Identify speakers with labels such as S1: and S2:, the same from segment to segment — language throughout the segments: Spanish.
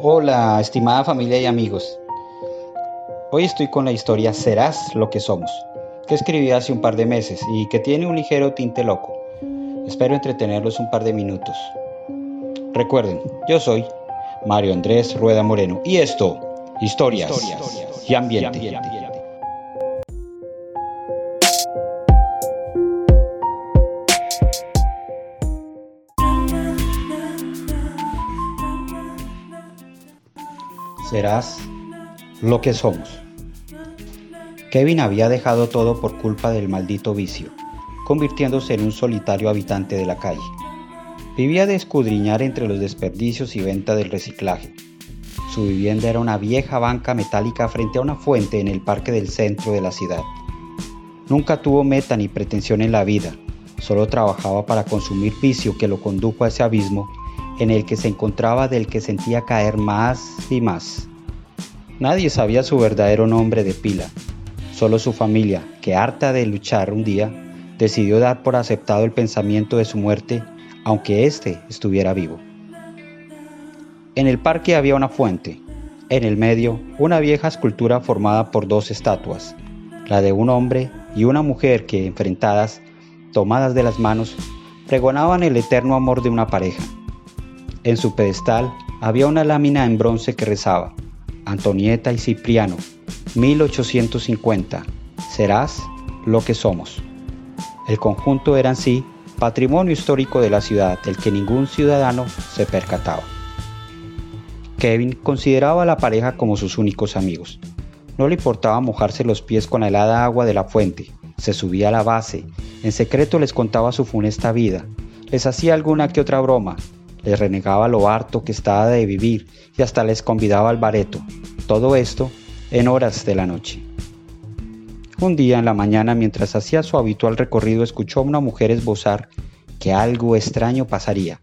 S1: Hola, estimada familia y amigos. Hoy estoy con la historia Serás lo que somos, que escribí hace un par de meses y que tiene un ligero tinte loco. Espero entretenerlos un par de minutos. Recuerden, yo soy Mario Andrés Rueda Moreno y esto, historias, y ambiente. Serás lo que somos. Kevin había dejado todo por culpa del maldito vicio, convirtiéndose en un solitario habitante de la calle. Vivía de escudriñar entre los desperdicios y venta del reciclaje. Su vivienda era una vieja banca metálica frente a una fuente en el parque del centro de la ciudad. Nunca tuvo meta ni pretensión en la vida, solo trabajaba para consumir vicio que lo condujo a ese abismo en el que se encontraba del que sentía caer más y más. Nadie sabía su verdadero nombre de pila, solo su familia, que harta de luchar un día, decidió dar por aceptado el pensamiento de su muerte, aunque éste estuviera vivo. En el parque había una fuente, en el medio una vieja escultura formada por dos estatuas, la de un hombre y una mujer que, enfrentadas, tomadas de las manos, pregonaban el eterno amor de una pareja. En su pedestal había una lámina en bronce que rezaba, Antonieta y Cipriano, 1850, serás lo que somos. El conjunto era en sí patrimonio histórico de la ciudad del que ningún ciudadano se percataba. Kevin consideraba a la pareja como sus únicos amigos. No le importaba mojarse los pies con la helada agua de la fuente, se subía a la base, en secreto les contaba su funesta vida, les hacía alguna que otra broma, les renegaba lo harto que estaba de vivir y hasta les convidaba al bareto. Todo esto en horas de la noche. Un día en la mañana, mientras hacía su habitual recorrido, escuchó a una mujer esbozar que algo extraño pasaría.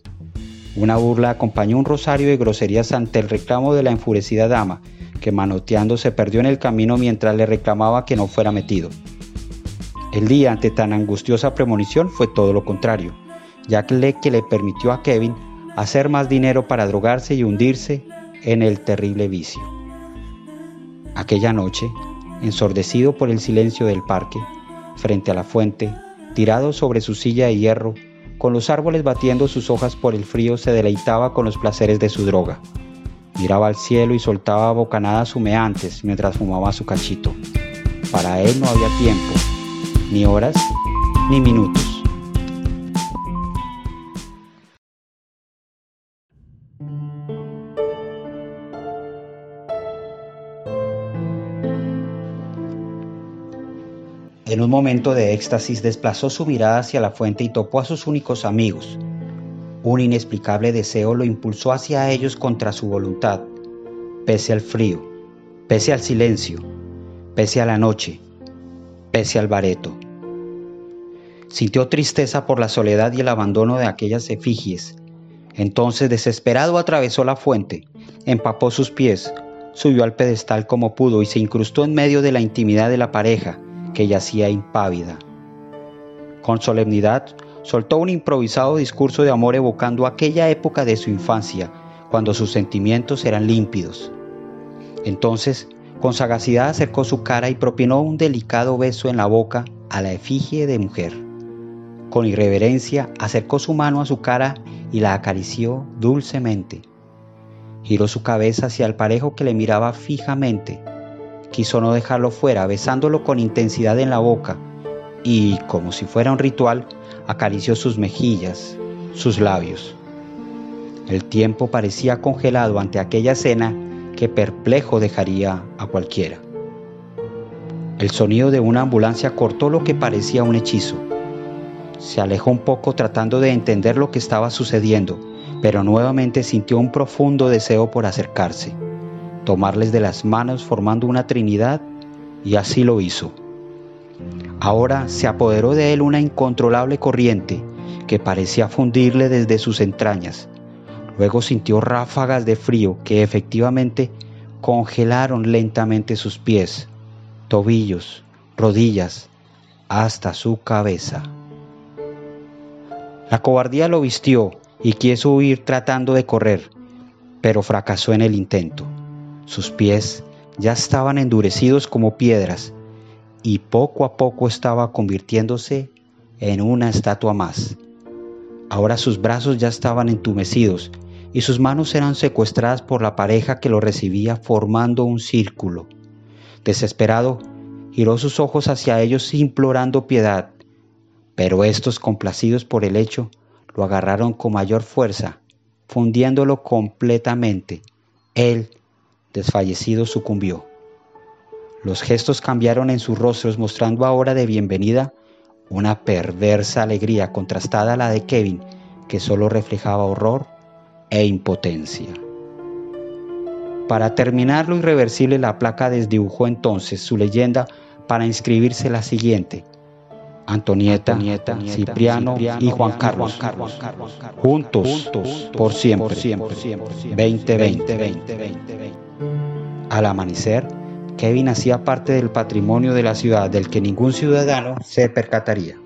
S1: Una burla acompañó un rosario de groserías ante el reclamo de la enfurecida dama, que manoteando se perdió en el camino mientras le reclamaba que no fuera metido. El día ante tan angustiosa premonición fue todo lo contrario, ya que le, que le permitió a Kevin hacer más dinero para drogarse y hundirse en el terrible vicio. Aquella noche, ensordecido por el silencio del parque, frente a la fuente, tirado sobre su silla de hierro, con los árboles batiendo sus hojas por el frío, se deleitaba con los placeres de su droga. Miraba al cielo y soltaba bocanadas humeantes mientras fumaba su cachito. Para él no había tiempo, ni horas, ni minutos. En un momento de éxtasis desplazó su mirada hacia la fuente y topó a sus únicos amigos. Un inexplicable deseo lo impulsó hacia ellos contra su voluntad, pese al frío, pese al silencio, pese a la noche, pese al bareto. Sintió tristeza por la soledad y el abandono de aquellas efigies. Entonces, desesperado, atravesó la fuente, empapó sus pies, subió al pedestal como pudo y se incrustó en medio de la intimidad de la pareja, que yacía impávida. Con solemnidad soltó un improvisado discurso de amor evocando aquella época de su infancia, cuando sus sentimientos eran límpidos. Entonces, con sagacidad acercó su cara y propinó un delicado beso en la boca a la efigie de mujer. Con irreverencia acercó su mano a su cara y la acarició dulcemente. Giró su cabeza hacia el parejo que le miraba fijamente quiso no dejarlo fuera, besándolo con intensidad en la boca y, como si fuera un ritual, acarició sus mejillas, sus labios. El tiempo parecía congelado ante aquella escena que perplejo dejaría a cualquiera. El sonido de una ambulancia cortó lo que parecía un hechizo. Se alejó un poco tratando de entender lo que estaba sucediendo, pero nuevamente sintió un profundo deseo por acercarse tomarles de las manos formando una trinidad, y así lo hizo. Ahora se apoderó de él una incontrolable corriente que parecía fundirle desde sus entrañas. Luego sintió ráfagas de frío que efectivamente congelaron lentamente sus pies, tobillos, rodillas, hasta su cabeza. La cobardía lo vistió y quiso huir tratando de correr, pero fracasó en el intento. Sus pies ya estaban endurecidos como piedras y poco a poco estaba convirtiéndose en una estatua más. Ahora sus brazos ya estaban entumecidos y sus manos eran secuestradas por la pareja que lo recibía formando un círculo. Desesperado, giró sus ojos hacia ellos implorando piedad, pero estos, complacidos por el hecho, lo agarraron con mayor fuerza, fundiéndolo completamente. Él, desfallecido, sucumbió. Los gestos cambiaron en sus rostros, mostrando ahora de bienvenida una perversa alegría contrastada a la de Kevin, que solo reflejaba horror e impotencia. Para terminar lo irreversible, la placa desdibujó entonces su leyenda para inscribirse la siguiente. Antonieta, Cipriano, y Juan Carlos, juntos, por siempre, 2020. Al amanecer, Kevin hacía parte del patrimonio de la ciudad del que ningún ciudadano se percataría.